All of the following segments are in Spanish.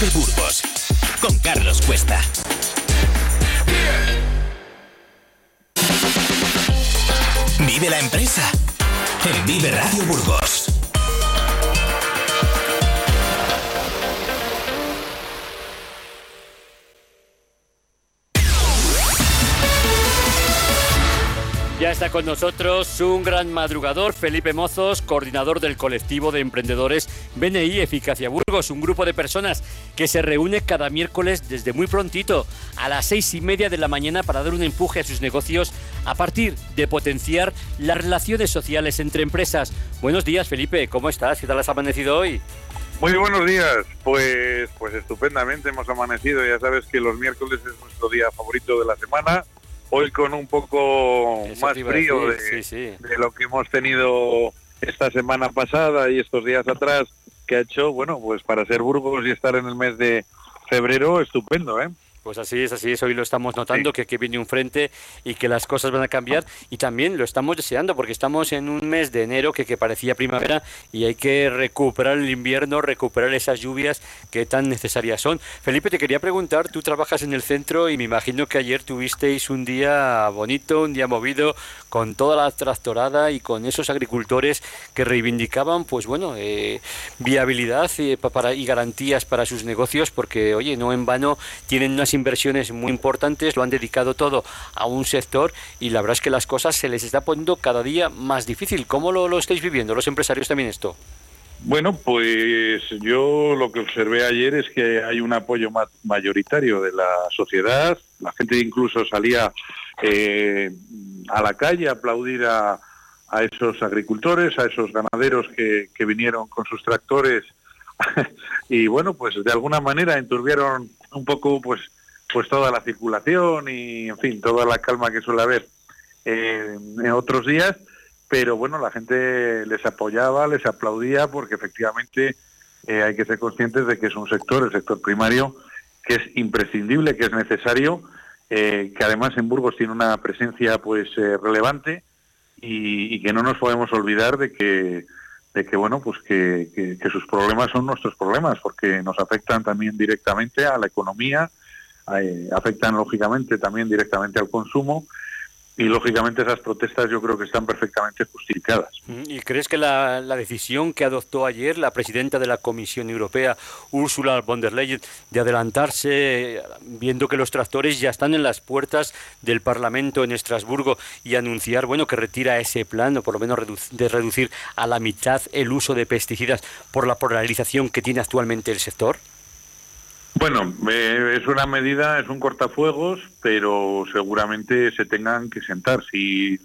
Vive Burgos con Carlos Cuesta. Vive la empresa en Vive Radio Burgos. Ya está con nosotros un gran madrugador, Felipe Mozos, coordinador del colectivo de emprendedores BNI Eficacia Burgos, un grupo de personas que se reúne cada miércoles desde muy prontito a las seis y media de la mañana para dar un empuje a sus negocios a partir de potenciar las relaciones sociales entre empresas. Buenos días, Felipe, ¿cómo estás? ¿Qué tal has amanecido hoy? Muy buenos días, pues, pues estupendamente hemos amanecido, ya sabes que los miércoles es nuestro día favorito de la semana hoy con un poco más frío de, lo que hemos tenido esta semana pasada y estos días atrás, que ha hecho, bueno, pues para ser Burgos y estar en el mes de febrero, estupendo, ¿eh? Pues así es, así es. Hoy lo estamos notando, que, que viene un frente y que las cosas van a cambiar. Y también lo estamos deseando, porque estamos en un mes de enero que, que parecía primavera y hay que recuperar el invierno, recuperar esas lluvias que tan necesarias son. Felipe, te quería preguntar, tú trabajas en el centro y me imagino que ayer tuvisteis un día bonito, un día movido, con toda la tractorada y con esos agricultores que reivindicaban, pues bueno, eh, viabilidad y, eh, para, y garantías para sus negocios, porque, oye, no en vano tienen unas inversiones muy importantes, lo han dedicado todo a un sector y la verdad es que las cosas se les está poniendo cada día más difícil. ¿Cómo lo, lo estáis viviendo los empresarios también esto? Bueno, pues yo lo que observé ayer es que hay un apoyo mayoritario de la sociedad. La gente incluso salía eh, a la calle a aplaudir a, a, esos agricultores, a esos ganaderos que, que vinieron con sus tractores y bueno, pues de alguna manera enturbiaron un poco pues pues toda la circulación y, en fin, toda la calma que suele haber en otros días, pero bueno, la gente les apoyaba, les aplaudía, porque efectivamente eh, hay que ser conscientes de que es un sector, el sector primario, que es imprescindible, que es necesario, eh, que además en Burgos tiene una presencia pues eh, relevante y, que no nos podemos olvidar de que de que bueno pues que, que sus problemas son nuestros problemas porque nos afectan también directamente a la economía afectan lógicamente también directamente al consumo y lógicamente esas protestas yo creo que están perfectamente justificadas. ¿Y crees que la, decisión que adoptó ayer la presidenta de la Comisión Europea, Ursula von der Leyen, de adelantarse, viendo que los tractores ya están en las puertas del Parlamento en Estrasburgo y anunciar, bueno, que retira ese plan, o por lo menos de reducir a la mitad el uso de pesticidas por la polarización que tiene actualmente el sector? Bueno, eh, es una medida, es un cortafuegos, pero seguramente se tengan que sentar. Si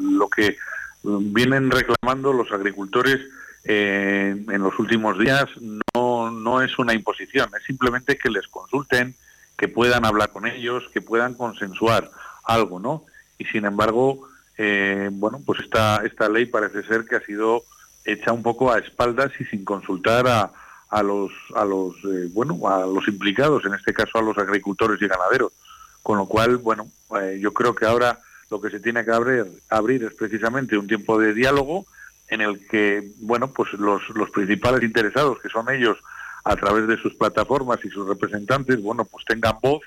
lo que vienen reclamando los agricultores eh, en los últimos días no, no es una imposición, es simplemente que les consulten, que puedan hablar con ellos, que puedan consensuar algo, ¿no? Y sin embargo, eh, bueno, pues esta, esta ley parece ser que ha sido hecha un poco a espaldas y sin consultar a, a los a los eh, bueno a los implicados en este caso a los agricultores y ganaderos. Con lo cual bueno eh, yo creo que ahora lo que se tiene que abrir abrir es precisamente un tiempo de diálogo en el que bueno pues los, los principales interesados que son ellos a través de sus plataformas y sus representantes bueno pues tengan voz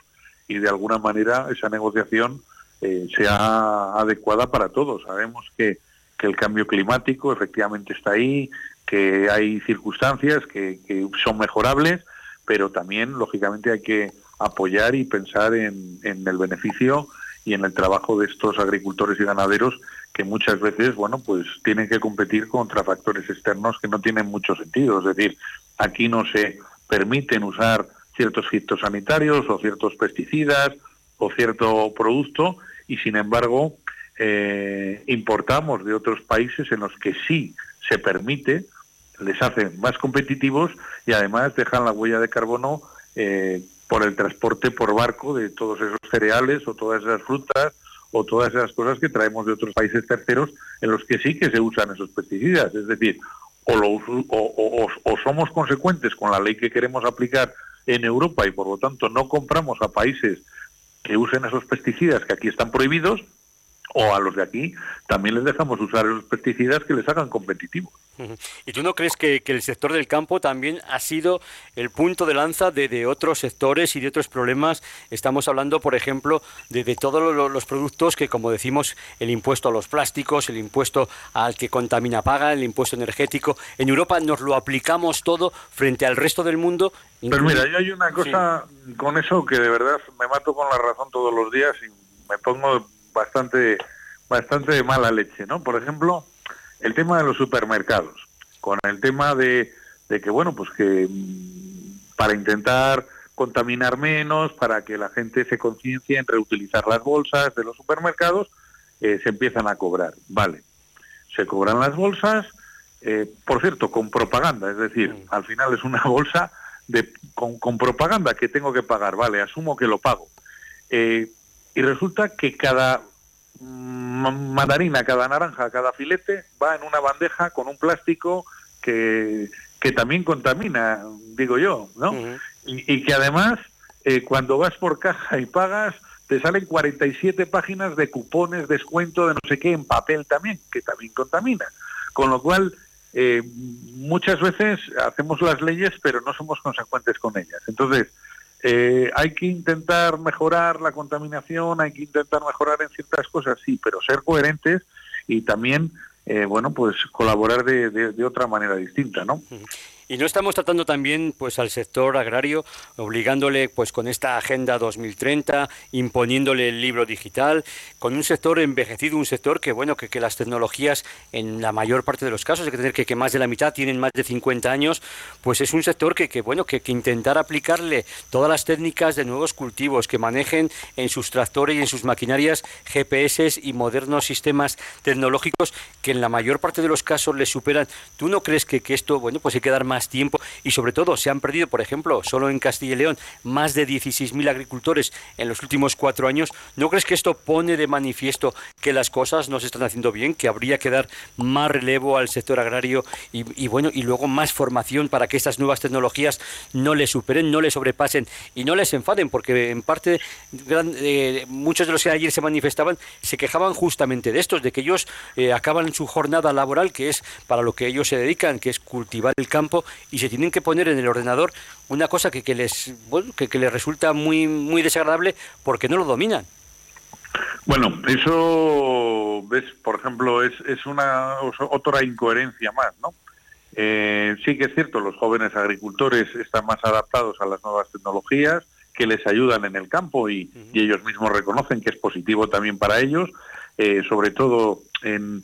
y de alguna manera esa negociación eh, sea adecuada para todos. Sabemos que que el cambio climático efectivamente está ahí, que hay circunstancias que, son mejorables, pero también, lógicamente, hay que apoyar y pensar en, el beneficio y en el trabajo de estos agricultores y ganaderos que muchas veces, bueno, pues tienen que competir contra factores externos que no tienen mucho sentido. Es decir, aquí no se permiten usar ciertos fitosanitarios o ciertos pesticidas o cierto producto y, sin embargo, eh, importamos de otros países en los que sí se permite les hacen más competitivos y además dejan la huella de carbono eh, por el transporte por barco de todos esos cereales o todas esas frutas o todas esas cosas que traemos de otros países terceros en los que sí que se usan esos pesticidas. Es decir, o, lo, o, o somos consecuentes con la ley que queremos aplicar en Europa y por lo tanto no compramos a países que usen esos pesticidas que aquí están prohibidos, o a los de aquí también les dejamos usar esos pesticidas que les hagan competitivos. ¿Y tú no crees que, el sector del campo también ha sido el punto de lanza de, otros sectores y de otros problemas? Estamos hablando, por ejemplo, de, todos los, productos que, como decimos, el impuesto a los plásticos, el impuesto al que contamina paga, el impuesto energético. En Europa nos lo aplicamos todo frente al resto del mundo. Pero mira, yo hay una cosa con eso que de verdad me mato con la razón todos los días y me pongo bastante, bastante de mala leche, ¿no? Por ejemplo el tema de los supermercados, con el tema de, que, bueno, pues que mm, para intentar contaminar menos, para que la gente se conciencie en reutilizar las bolsas de los supermercados, eh, se empiezan a cobrar. Vale, se cobran las bolsas, eh, por cierto, con propaganda, es decir, mm. al final es una bolsa de, con, propaganda que tengo que pagar, vale, asumo que lo pago. Eh, y resulta que cada mandarina, cada naranja, cada filete va en una bandeja con un plástico que, que también contamina, digo yo, ¿no? y, que además, eh, cuando vas por caja y pagas, te salen 47 páginas de cupones, descuento de no sé qué en papel también, que también contamina. Con lo cual, eh, muchas veces hacemos las leyes, pero no somos consecuentes con ellas. Entonces, eh, hay que intentar mejorar la contaminación, hay que intentar mejorar en ciertas cosas, sí, pero ser coherentes y también, eh, bueno, pues colaborar de, de, otra manera distinta, ¿no? Y no estamos tratando también pues al sector agrario, obligándole pues con esta agenda 2030, imponiéndole el libro digital, con un sector envejecido, un sector que bueno, que, que las tecnologías en la mayor parte de los casos, hay que tener que, que más de la mitad tienen más de 50 años, pues es un sector que, que bueno, que, que intentar aplicarle todas las técnicas de nuevos cultivos, que manejen en sus tractores y en sus maquinarias GPS y modernos sistemas tecnológicos que en la mayor parte de los casos les superan. ¿Tú no crees que, que esto, bueno, pues hay que dar más más tiempo y sobre todo se han perdido, por ejemplo, solo en Castilla y León, más de 16.000 agricultores en los últimos cuatro años. ¿No crees que esto pone de manifiesto que las cosas no se están haciendo bien, que habría que dar más relevo al sector agrario y, bueno, y luego más formación para que estas nuevas tecnologías no les superen, no les sobrepasen y no les enfaden? Porque en parte eh, muchos de los que ayer se manifestaban se quejaban justamente de estos, de que ellos eh, acaban su jornada laboral, que es para lo que ellos se dedican, que es cultivar el campo, y se tienen que poner en el ordenador una cosa que, que les que, les resulta muy muy desagradable porque no lo dominan. Bueno, eso ves, por ejemplo, es, es una otra incoherencia más, ¿no? Eh, sí que es cierto, los jóvenes agricultores están más adaptados a las nuevas tecnologías que les ayudan en el campo y, ellos mismos reconocen que es positivo también para ellos, eh, sobre todo en,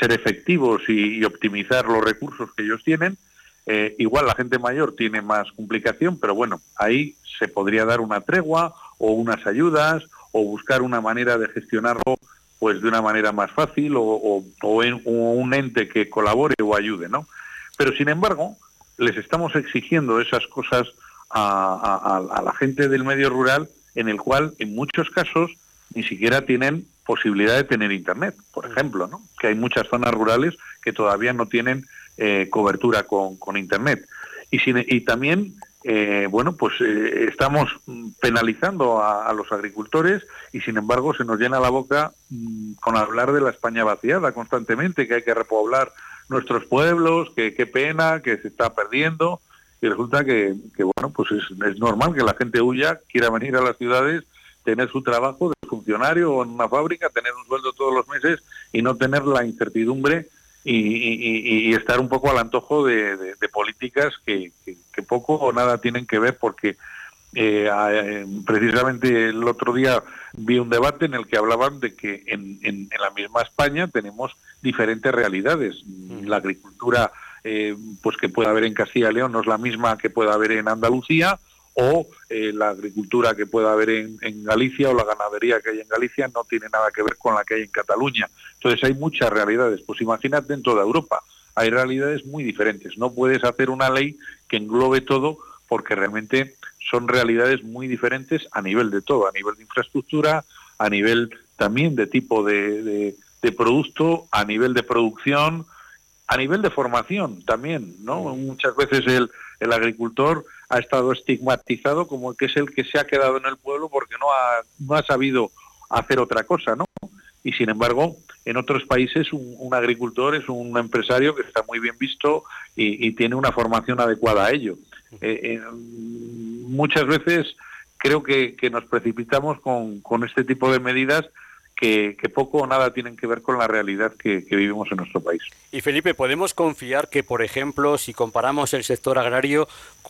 ser efectivos y, optimizar los recursos que ellos tienen, eh, igual la gente mayor tiene más complicación, pero bueno, ahí se podría dar una tregua o unas ayudas o buscar una manera de gestionarlo pues de una manera más fácil o, un ente que colabore o ayude, ¿no? Pero sin embargo, les estamos exigiendo esas cosas a, a la gente del medio rural en el cual en muchos casos ni siquiera tienen posibilidad de tener internet, por ejemplo, ¿no? Que hay muchas zonas rurales que todavía no tienen eh, cobertura con, Internet. Y, también, eh, bueno, pues eh, estamos penalizando a, los agricultores y sin embargo se nos llena la boca mm, con hablar de la España vaciada constantemente, que hay que repoblar nuestros pueblos, que qué pena, que se está perdiendo. Y resulta que, que bueno, pues es, es normal que la gente huya, quiera venir a las ciudades tener su trabajo de funcionario o en una fábrica, tener un sueldo todos los meses y no tener la incertidumbre y, estar un poco al antojo de, políticas que, poco o nada tienen que ver porque eh, eh, precisamente el otro día vi un debate en el que hablaban de que en, la misma España tenemos diferentes realidades. Mm. La agricultura eh, pues que puede haber en Castilla y León no es la misma que puede haber en Andalucía o eh, la agricultura que pueda haber en, Galicia o la ganadería que hay en Galicia no tiene nada que ver con la que hay en Cataluña. Entonces hay muchas realidades. Pues imagínate en toda Europa, hay realidades muy diferentes. No puedes hacer una ley que englobe todo porque realmente son realidades muy diferentes a nivel de todo, a nivel de infraestructura, a nivel también de tipo de, producto, a nivel de producción, a nivel de formación también, ¿no? Muchas veces el, el agricultor ha estado estigmatizado como que es el que se ha quedado en el pueblo porque no ha, no ha sabido hacer otra cosa, ¿no? Y sin embargo, en otros países un, agricultor es un empresario que está muy bien visto y, tiene una formación adecuada a ello. Eh, eh, muchas veces creo que, nos precipitamos con, con este tipo de medidas que, poco o nada tienen que ver con la realidad que, vivimos en nuestro país. Y Felipe, ¿podemos confiar que, por ejemplo, si comparamos el sector agrario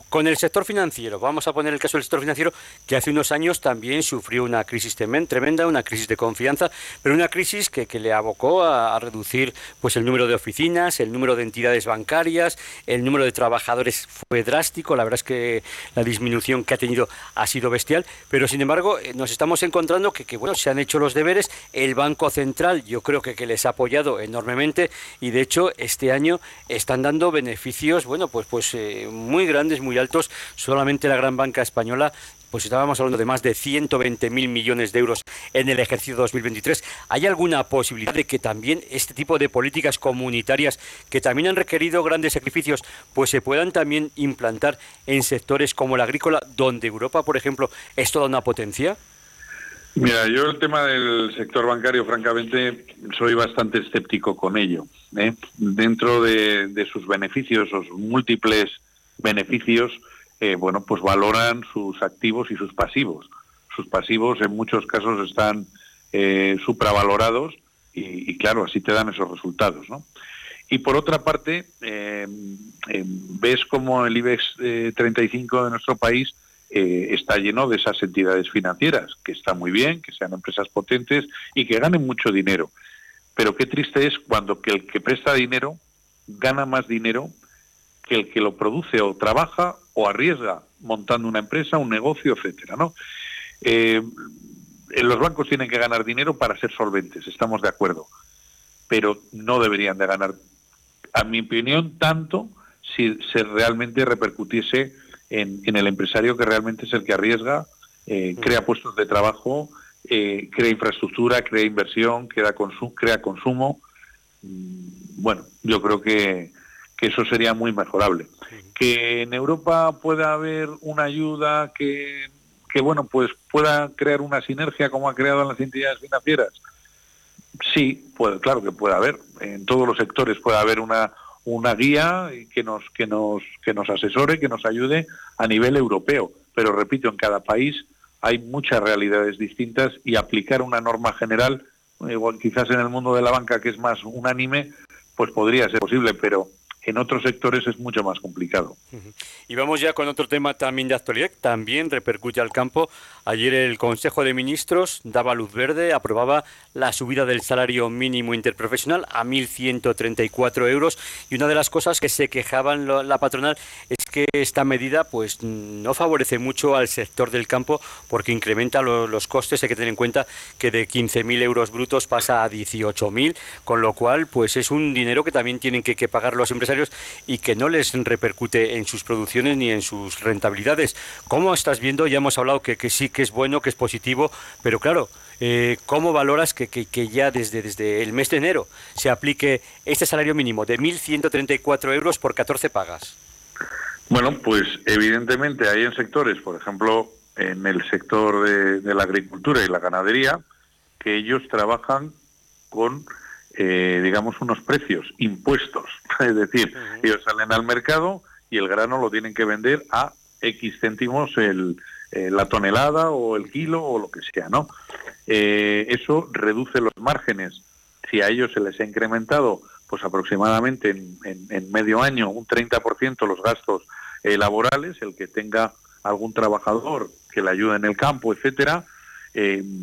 con el sector financiero, vamos a poner el caso del sector financiero, que hace unos años también sufrió una crisis tremenda, una crisis de confianza, pero una crisis que, le abocó a, reducir pues el número de oficinas, el número de entidades bancarias, el número de trabajadores fue drástico, la verdad es que la disminución que ha tenido ha sido bestial, pero sin embargo eh, nos estamos encontrando que, que bueno, se han hecho los deberes el Banco Central yo creo que, que, les ha apoyado enormemente y de hecho este año están dando beneficios, bueno, pues, pues eh, muy grandes, muy altos. Solamente la gran banca española pues estábamos hablando de más de 120.000 millones de euros en el ejercicio 2023. ¿Hay alguna posibilidad de que también este tipo de políticas comunitarias que también han requerido grandes sacrificios, pues se puedan también implantar en sectores como el agrícola, donde Europa, por ejemplo, es toda una potencia? Mira, yo el tema del sector bancario, francamente, soy bastante escéptico con ello. ¿eh? Dentro de, sus beneficios, sus múltiples beneficios, eh, bueno, pues valoran sus activos y sus pasivos. Sus pasivos en muchos casos están eh, supravalorados y, claro, así te dan esos resultados. Y por otra parte, ves como el IBEX 35 de nuestro país eh, está lleno de esas entidades financieras, que está muy bien, que sean empresas potentes y que ganen mucho dinero. Pero qué triste es cuando que el que presta dinero gana más dinero que el que lo produce o trabaja o arriesga montando una empresa, un negocio, etcétera, ¿no? Eh, los bancos tienen que ganar dinero para ser solventes, estamos de acuerdo, pero no deberían de ganar, a mi opinión, tanto si se realmente repercutiese en, el empresario que realmente es el que arriesga, eh, mm. crea puestos de trabajo, eh, crea infraestructura, crea inversión, crea, crea consumo. Mm, bueno, yo creo que, eso sería muy mejorable. Que en Europa pueda haber una ayuda que, que, bueno, pues pueda crear una sinergia como ha creado en las entidades financieras. Sí, puede, claro que puede haber. En todos los sectores puede haber una, una guía que nos, que, nos, que nos asesore, que nos ayude a nivel europeo. Pero repito, en cada país hay muchas realidades distintas y aplicar una norma general, igual quizás en el mundo de la banca que es más unánime, pues podría ser posible, pero en otros sectores es mucho más complicado. Y vamos ya con otro tema también de actualidad, también repercute al campo. Ayer el Consejo de Ministros daba luz verde, aprobaba la subida del salario mínimo interprofesional a 1.134 euros y una de las cosas que se quejaban la patronal es que esta medida pues no favorece mucho al sector del campo porque incrementa los costes. Hay que tener en cuenta que de 15.000 euros brutos pasa a 18.000, con lo cual pues es un dinero que también tienen que, que pagar los empresarios y que no les repercute en sus producciones ni en sus rentabilidades. ¿Cómo estás viendo? Ya hemos hablado que, sí que es bueno, que es positivo, pero claro, eh, ¿cómo valoras que, ya desde, desde el mes de enero se aplique este salario mínimo de 1.134 euros por 14 pagas? Bueno, pues evidentemente hay en sectores, por ejemplo, en el sector de la agricultura y la ganadería, que ellos trabajan con eh, digamos, unos precios impuestos. Es decir, ellos salen al mercado y el grano lo tienen que vender a X céntimos el, eh, la tonelada o el kilo o lo que sea, ¿no? Eh, eso reduce los márgenes. Si a ellos se les ha incrementado, pues aproximadamente en, medio año un 30% los gastos laborales, el que tenga algún trabajador que le ayude en el campo, etcétera,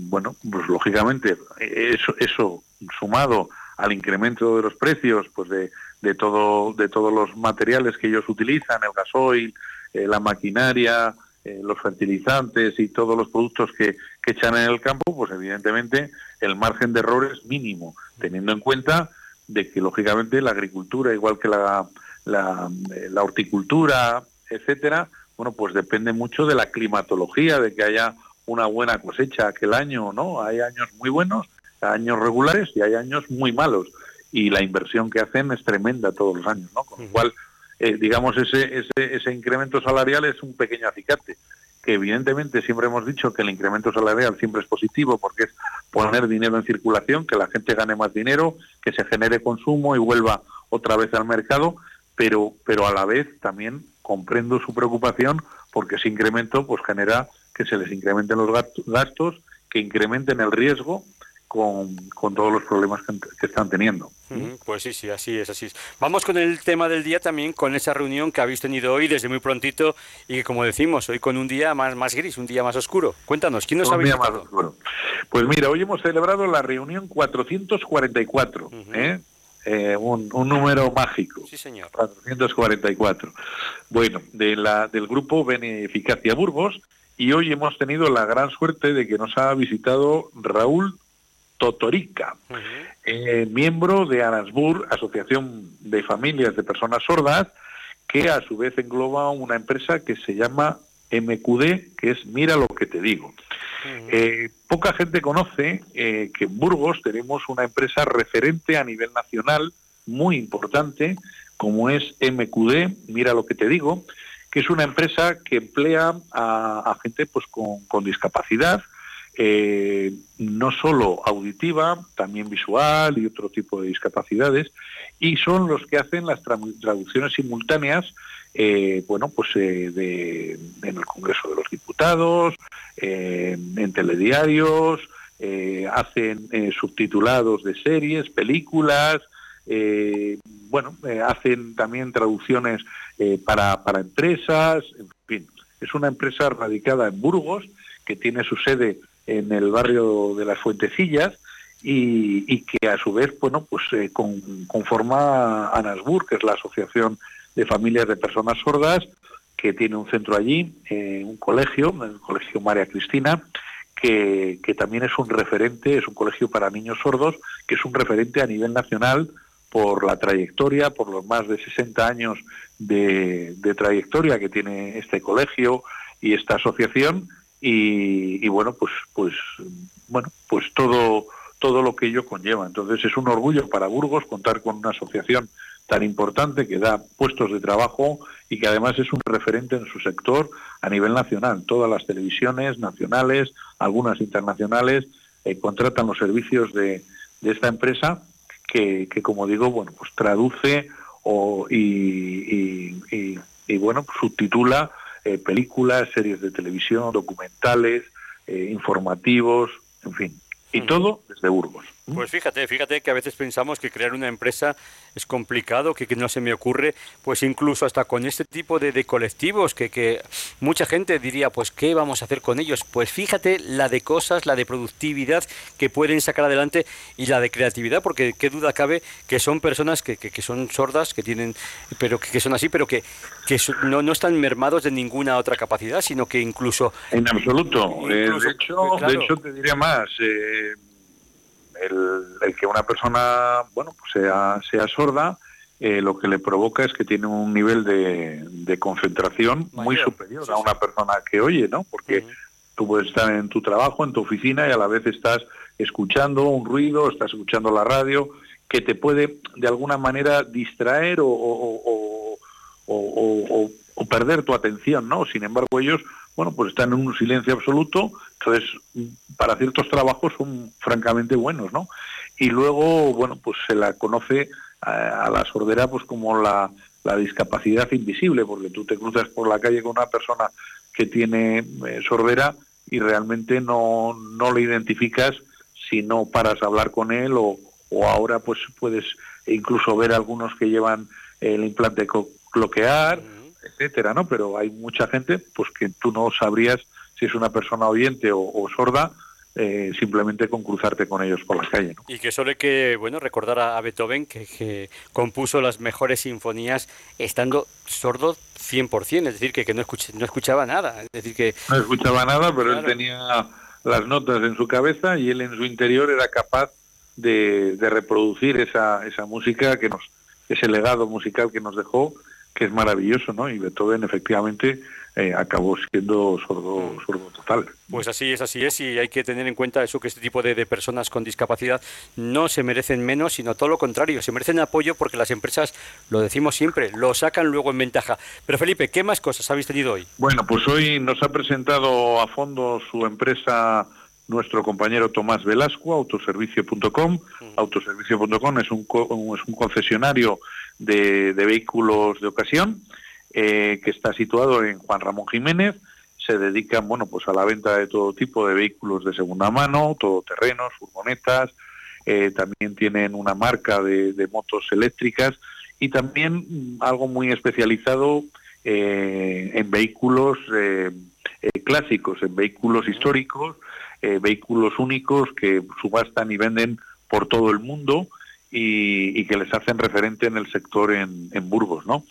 bueno, pues lógicamente eso, eso sumado al incremento de los precios pues de, de todo de todos los materiales que ellos utilizan el gasoil eh, la maquinaria eh, los fertilizantes y todos los productos que, que, echan en el campo pues evidentemente el margen de error es mínimo teniendo en cuenta de que lógicamente la agricultura igual que la, la, eh, la horticultura etcétera bueno pues depende mucho de la climatología de que haya una buena cosecha aquel año no hay años muy buenos años regulares y hay años muy malos. Y la inversión que hacen es tremenda todos los años, ¿no? Con lo cual, eh, digamos, ese, ese, ese incremento salarial es un pequeño acicate. Que evidentemente siempre hemos dicho que el incremento salarial siempre es positivo porque es poner dinero en circulación, que la gente gane más dinero, que se genere consumo y vuelva otra vez al mercado, pero, pero a la vez también comprendo su preocupación porque ese incremento pues genera que se les incrementen los gastos, que incrementen el riesgo con, con, todos los problemas que, están teniendo. Pues sí, sí, así es, así es. Vamos con el tema del día también, con esa reunión que habéis tenido hoy desde muy prontito y que, como decimos, hoy con un día más, más gris, un día más oscuro. Cuéntanos, ¿quién nos ha visitado? Pues mira, hoy hemos celebrado la reunión 444, ¿eh? Eh, un, un, número mágico. Sí, señor. 444. Bueno, de la, del grupo Beneficacia Burgos, y hoy hemos tenido la gran suerte de que nos ha visitado Raúl Totorica, eh, miembro de Anasbur, Asociación de Familias de Personas Sordas, que a su vez engloba una empresa que se llama MQD, que es Mira lo que te digo. Eh, poca gente conoce eh, que en Burgos tenemos una empresa referente a nivel nacional muy importante, como es MQD, Mira lo que te digo, que es una empresa que emplea a, gente pues con discapacidad, eh, no solo auditiva, también visual y otro tipo de discapacidades, y son los que hacen las traducciones simultáneas, eh, bueno, pues eh, de, en el Congreso de los Diputados, en telediarios, hacen subtitulados de series, películas, bueno, hacen también traducciones para, para empresas, en fin, es una empresa radicada en Burgos que tiene su sede en el barrio de las Fuentecillas y, que a su vez, bueno, pues eh, conforma ANASBUR, que es la Asociación de Familias de Personas Sordas, que tiene un centro allí, eh, un colegio, el Colegio María Cristina, que, también es un referente, es un colegio para niños sordos, que es un referente a nivel nacional por la trayectoria, por los más de 60 años de trayectoria que tiene este colegio y esta asociación y, bueno pues pues bueno pues todo todo lo que ello conlleva. Entonces es un orgullo para Burgos contar con una asociación tan importante que da puestos de trabajo y que además es un referente en su sector a nivel nacional. Todas las televisiones nacionales algunas internacionales eh, contratan los servicios de, esta empresa que, que, como digo bueno pues traduce o, y, bueno subtitula eh, películas, series de televisión, documentales, eh, informativos, en fin. Y todo desde Burgos. Pues fíjate, fíjate que a veces pensamos que crear una empresa es complicado, que, no se me ocurre, pues incluso hasta con este tipo de, colectivos, que, que, mucha gente diría, pues ¿qué vamos a hacer con ellos? Pues fíjate la de cosas, la de productividad que pueden sacar adelante y la de creatividad, porque qué duda cabe que son personas que, que son sordas, que tienen, pero que, son así, pero que, que no, no están mermados de ninguna otra capacidad, sino que incluso... En absoluto. Eh, de, hecho, de hecho, te diría más. Eh, el, que una persona, bueno, pues sea, sea sorda, eh, lo que le provoca es que tiene un nivel de, concentración muy superior a una persona que oye, ¿no? Porque tú puedes estar en tu trabajo, en tu oficina y a la vez estás escuchando un ruido, estás escuchando la radio, que te puede de alguna manera distraer o, o, o perder tu atención, ¿no? Sin embargo, ellos bueno, pues están en un silencio absoluto, entonces para ciertos trabajos son francamente buenos, ¿no? Y luego, bueno, pues se la conoce a, la sordera pues como la, discapacidad invisible, porque tú te cruzas por la calle con una persona que tiene eh, sordera y realmente no, no le identificas si no paras a hablar con él o, o ahora pues puedes incluso ver algunos que llevan el implante cloquear etcétera, ¿no? Pero hay mucha gente pues que tú no sabrías si es una persona oyente o, sorda eh, simplemente con cruzarte con ellos por la calle. ¿no? Y que solo hay que bueno, recordar a, Beethoven que, compuso las mejores sinfonías estando sordo 100%, es decir, que, que no, no escuchaba nada. Es decir, que... No escuchaba nada, pero él tenía las notas en su cabeza y él en su interior era capaz de, de reproducir esa, esa música que nos, ese legado musical que nos dejó que es maravilloso, ¿no? Y Beethoven efectivamente eh, acabó siendo sordo, sordo total. Pues así es, así es, y hay que tener en cuenta eso que este tipo de, personas con discapacidad no se merecen menos, sino todo lo contrario, se merecen apoyo porque las empresas, lo decimos siempre, lo sacan luego en ventaja. Pero Felipe, ¿qué más cosas habéis tenido hoy? Bueno, pues hoy nos ha presentado a fondo su empresa nuestro compañero Tomás Velasco, autoservicio.com. Autoservicio.com es un, es un concesionario de, de vehículos de ocasión eh, que está situado en Juan Ramón Jiménez. Se dedican, bueno, pues a la venta de todo tipo de vehículos de segunda mano, todoterrenos, furgonetas. Eh, también tienen una marca de, motos eléctricas y también mm, algo muy especializado eh, en vehículos clásicos, en vehículos históricos, vehículos únicos que subastan y venden por todo el mundo y, que les hacen referente en el sector en, Burgos, ¿no?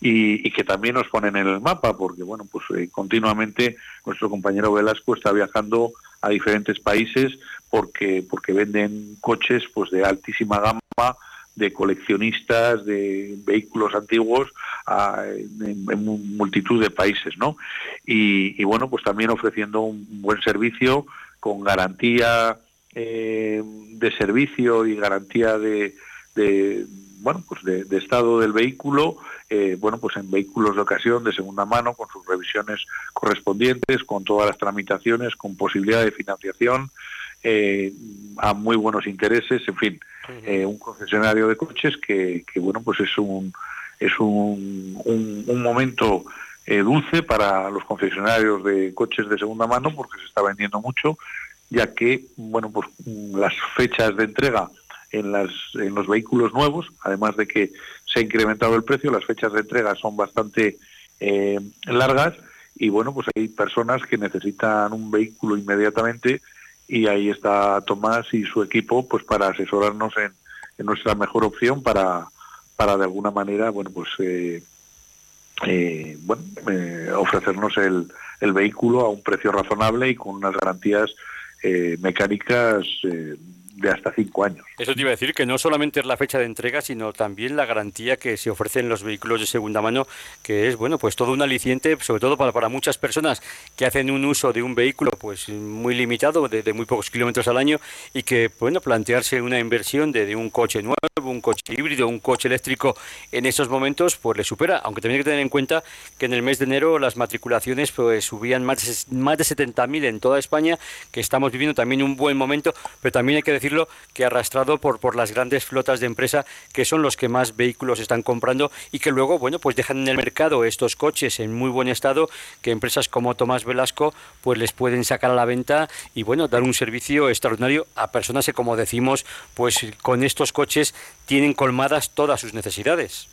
y, que también nos ponen en el mapa, porque bueno, pues eh, continuamente nuestro compañero Velasco está viajando a diferentes países porque porque venden coches pues de altísima gama de coleccionistas de vehículos antiguos en, multitud de países, ¿no? Y, bueno, pues también ofreciendo un buen servicio con garantía eh, de servicio y garantía de, de bueno, pues de, estado del vehículo, eh, bueno, pues en vehículos de ocasión de segunda mano, con sus revisiones correspondientes, con todas las tramitaciones, con posibilidad de financiación, eh, a muy buenos intereses, en fin, eh, un concesionario de coches que, que, bueno, pues es un es un, un, momento dulce para los concesionarios de coches de segunda mano porque se está vendiendo mucho, ya que, bueno, pues las fechas de entrega en, las, en los vehículos nuevos, además de que se ha incrementado el precio, las fechas de entrega son bastante eh, largas y bueno, pues hay personas que necesitan un vehículo inmediatamente y ahí está Tomás y su equipo pues para asesorarnos en, nuestra mejor opción para, para de alguna manera, bueno, pues eh, eh, bueno, ofrecernos el, el vehículo a un precio razonable y con unas garantías mecánicas de hasta cinco años. Eso te iba a decir que no solamente es la fecha de entrega, sino también la garantía que se ofrece en los vehículos de segunda mano, que es bueno, pues todo un aliciente, sobre todo para, para muchas personas que hacen un uso de un vehículo pues muy limitado, de, muy pocos kilómetros al año, y que bueno, plantearse una inversión de, de, un coche nuevo, un coche híbrido, un coche eléctrico en esos momentos, pues le supera, aunque también hay que tener en cuenta que en el mes de enero las matriculaciones pues subían más de, más de 70.000 en toda España, que estamos viviendo también un buen momento, pero también hay que decir decirlo, que arrastrado por, por las grandes flotas de empresa que son los que más vehículos están comprando y que luego, bueno, pues dejan en el mercado estos coches en muy buen estado que empresas como Tomás Velasco pues les pueden sacar a la venta y bueno, dar un servicio extraordinario a personas que como decimos, pues con estos coches tienen colmadas todas sus necesidades.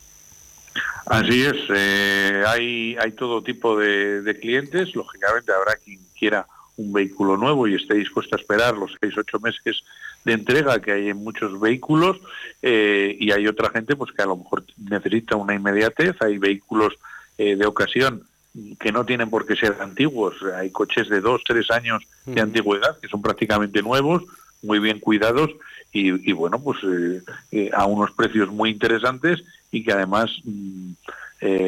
Así es, eh, hay, hay todo tipo de, de clientes, lógicamente habrá quien quiera un vehículo nuevo y esté dispuesto a esperar los seis, ocho meses de entrega que hay en muchos vehículos eh, y hay otra gente pues que a lo mejor necesita una inmediatez, hay vehículos eh, de ocasión que no tienen por qué ser antiguos, hay coches de dos, tres años de antigüedad que son prácticamente nuevos, muy bien cuidados y, bueno, pues eh, a unos precios muy interesantes y que además, mm,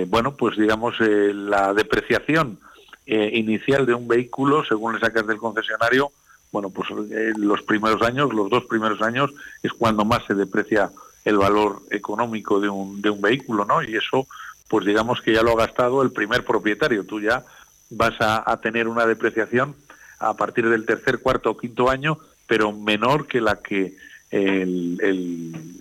bueno, pues digamos la depreciación inicial de un vehículo, según le sacas del concesionario, bueno, pues eh, los primeros años, los dos primeros años, es cuando más se deprecia el valor económico de un, de un vehículo, ¿no? Y eso, pues digamos que ya lo ha gastado el primer propietario. Tú ya vas a, tener una depreciación a partir del tercer, cuarto o quinto año, pero menor que la que el,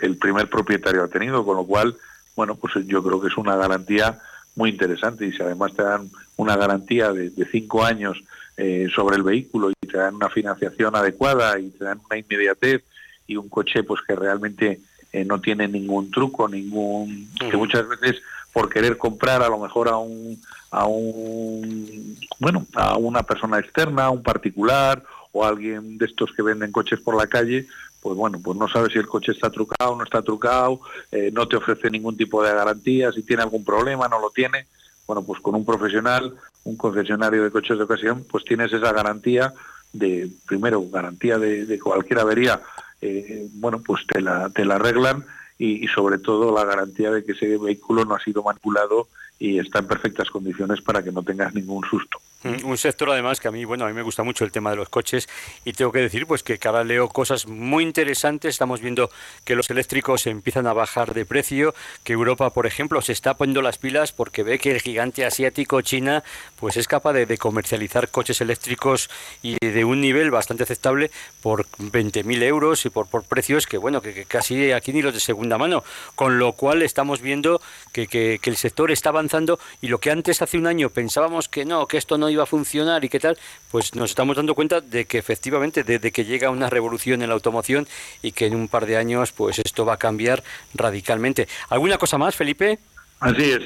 el, primer propietario ha tenido, con lo cual, bueno, pues yo creo que es una garantía muy interesante y si además te dan una garantía de, de cinco años eh, sobre el vehículo y te dan una financiación adecuada y te dan una inmediatez y un coche pues que realmente eh, no tiene ningún truco, ningún que muchas veces por querer comprar a lo mejor a un a un bueno, a una persona externa, a un particular o a alguien de estos que venden coches por la calle, pues bueno, pues no sabes si el coche está trucado, no está trucado, eh, no te ofrece ningún tipo de garantía, si tiene algún problema, no lo tiene. Bueno, pues con un profesional un concesionario de coches de ocasión, pues tienes esa garantía de, primero, garantía de, cualquier avería, eh, bueno, pues te la, te la arreglan y, sobre todo la garantía de que ese vehículo no ha sido manipulado y está en perfectas condiciones para que no tengas ningún susto. Un sector además que a mí, bueno, a mí me gusta mucho el tema de los coches y tengo que decir pues que cada leo cosas muy interesantes. Estamos viendo que los eléctricos empiezan a bajar de precio, que Europa, por ejemplo, se está poniendo las pilas porque ve que el gigante asiático China pues es capaz de, comercializar coches eléctricos y de un nivel bastante aceptable por 20.000 euros y por, por precios que, bueno, que, casi aquí ni los de segunda mano. Con lo cual estamos viendo que, que el sector está avanzando y lo que antes hace un año pensábamos que no, que esto no iba a funcionar y qué tal, pues nos estamos dando cuenta de que efectivamente desde que llega una revolución en la automoción y que en un par de años pues esto va a cambiar radicalmente. ¿Alguna cosa más, Felipe? Así es.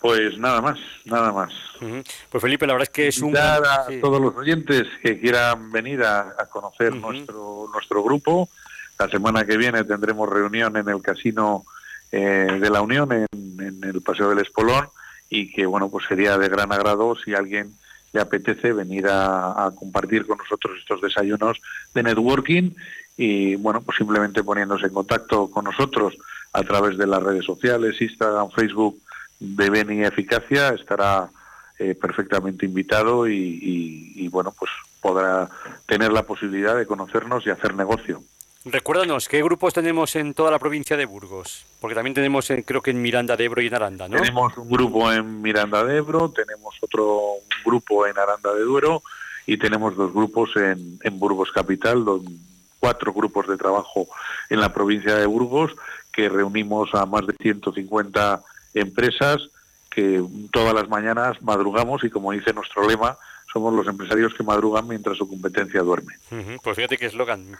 Pues nada más, nada más. Pues Felipe, la verdad es que es un... a todos los oyentes que quieran venir a, conocer nuestro, nuestro grupo. La semana que viene tendremos reunión en el Casino eh, de la Unión, en, en, el Paseo del Espolón, y que, bueno, pues sería de gran agrado si alguien le apetece venir a, compartir con nosotros estos desayunos de networking y bueno, pues simplemente poniéndose en contacto con nosotros a través de las redes sociales, Instagram, Facebook de Beni Eficacia, estará eh, perfectamente invitado y, bueno, pues podrá tener la posibilidad de conocernos y hacer negocio. Recuérdanos, ¿qué grupos tenemos en toda la provincia de Burgos? Porque también tenemos, creo que en Miranda de Ebro y en Aranda, ¿no? Tenemos un grupo en Miranda de Ebro, tenemos otro grupo en Aranda de Duero y tenemos dos grupos en, en Burgos Capital, cuatro grupos de trabajo en la provincia de Burgos que reunimos a más de 150 empresas que todas las mañanas madrugamos y como dice nuestro lema, somos los empresarios que madrugan mientras su competencia duerme. Pues fíjate que eslogan,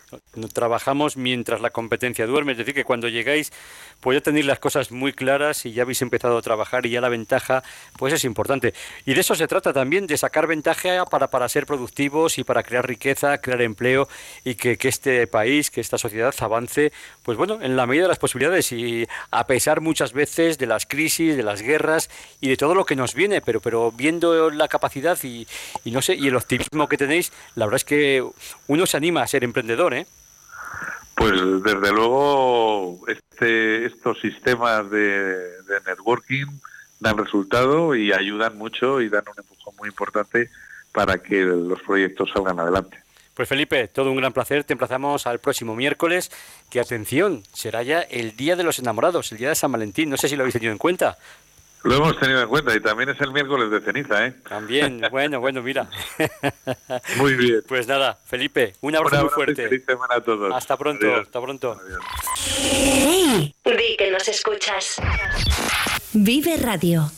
trabajamos mientras la competencia duerme, es decir, que cuando llegáis pues ya tenéis las cosas muy claras y ya habéis empezado a trabajar y ya la ventaja pues es importante. Y de eso se trata también, de sacar ventaja para, para ser productivos y para crear riqueza, crear empleo y que, que este país, que esta sociedad avance, pues bueno, en la medida de las posibilidades y a pesar muchas veces de las crisis, de las guerras y de todo lo que nos viene, pero, pero viendo la capacidad y, y no sé, y el optimismo que tenéis, la verdad es que uno se anima a ser emprendedor, ¿eh? Pues desde luego este, estos sistemas de, networking dan resultado y ayudan mucho y dan un empujón muy importante para que los proyectos salgan adelante. Pues Felipe, todo un gran placer. Te emplazamos al próximo miércoles, que atención, será ya el Día de los Enamorados, el Día de San Valentín. No sé si lo habéis tenido en cuenta. Lo hemos tenido en cuenta y también es el miércoles de ceniza, ¿eh? También, bueno, bueno, mira. Muy bien. Pues nada, Felipe, un abrazo, muy fuerte. feliz semana a todos. Hasta pronto, hasta pronto. Hey, di que nos escuchas. Vive Radio.